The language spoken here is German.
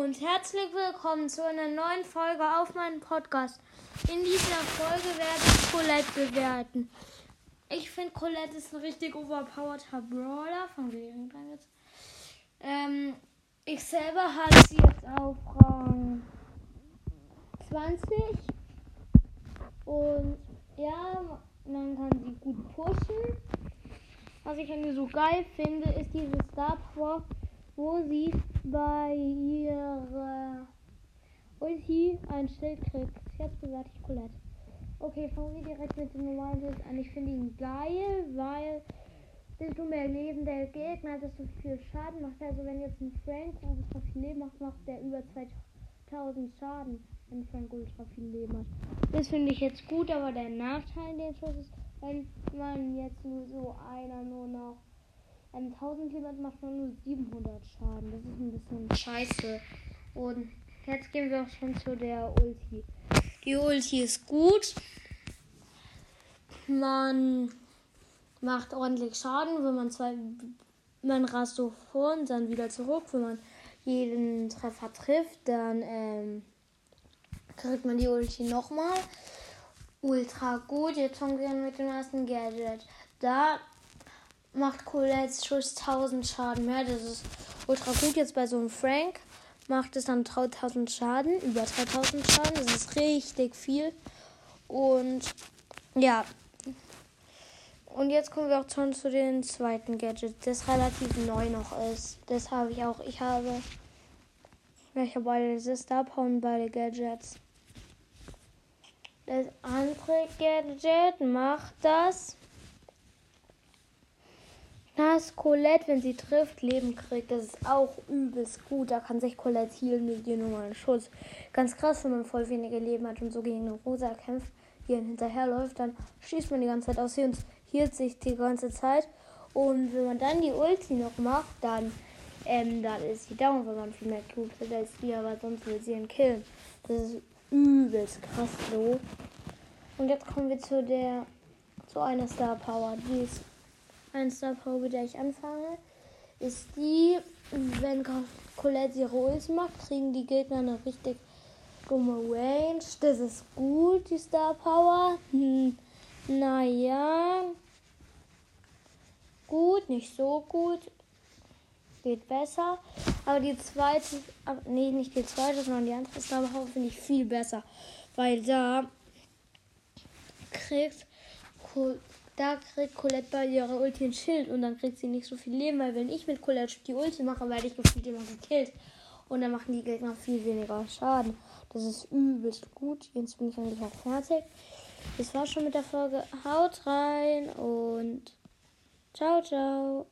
und herzlich willkommen zu einer neuen Folge auf meinem Podcast. In dieser Folge werde ich Colette bewerten. Ich finde Colette ist ein richtig overpowerter Brawler von jetzt. Ähm, ich selber habe sie jetzt auf Rang 20 und ja, man kann sie gut pushen. Was ich an ihr so geil finde, ist diese Star Power wo sie bei ein Schild kriegt. Jetzt bewerte ich Colette. Okay, fangen wir direkt mit dem normalen Schild an. Ich finde ihn geil, weil desto mehr Leben der Gegner, desto viel Schaden macht. Also wenn jetzt ein Frank ultra viel Leben macht, macht der über 2000 Schaden, wenn Frank ultra viel Leben hat. Das finde ich jetzt gut, aber der Nachteil in dem Schuss ist, wenn man jetzt nur so einer nur noch ähm, 1000 Leben macht man nur 700 Schaden. Das ist ein bisschen scheiße. Und jetzt gehen wir auch schon zu der Ulti. Die Ulti ist gut. Man macht ordentlich Schaden, wenn man zwei. Man rast so vor und dann wieder zurück. Wenn man jeden Treffer trifft, dann ähm, kriegt man die Ulti nochmal. Ultra gut. Jetzt fangen wir an mit dem ersten Gadget. Da macht Colettes Schuss 1000 Schaden mehr. Das ist ultra gut. Jetzt bei so einem Frank macht es dann 3000 Schaden, über 3000 Schaden. Das ist richtig viel. Und ja. Und jetzt kommen wir auch schon zu den zweiten Gadget, das relativ neu noch ist. Das habe ich auch. Ich habe. Ich habe beide Power und beide Gadgets. Das andere Gadget macht das dass Colette, wenn sie trifft, Leben kriegt. Das ist auch übelst gut. Da kann sich Colette healen mit ihr normalen Schuss. Ganz krass, wenn man voll wenige Leben hat und so gegen eine Rosa kämpft, die dann hinterherläuft, dann schießt man die ganze Zeit aus hier und hielt sich die ganze Zeit. Und wenn man dann die Ulti noch macht, dann, ähm, dann ist sie down, wenn man viel mehr Cubes hat als die, aber sonst will sie ihn killen. Das ist übelst krass so. Und jetzt kommen wir zu der, zu einer Star Power. Die ist ein Star Power, mit der ich anfange, ist die, wenn Colette ihre Ulti macht, kriegen die Gegner eine richtig dumme Range. Das ist gut, die Star Power. Hm, naja. Gut, nicht so gut. Geht besser. Aber die zweite, nee, nicht die zweite, sondern die andere Star Power finde ich viel besser. Weil da kriegt da kriegt Colette bei ihrer Ulti ein Schild und dann kriegt sie nicht so viel Leben, weil wenn ich mit Colette die Ulti mache, werde ich gefühlt immer gekillt. Und dann machen die Gegner viel weniger Schaden. Das ist übelst gut. Jetzt bin ich eigentlich auch fertig. Das war schon mit der Folge. Haut rein und ciao, ciao.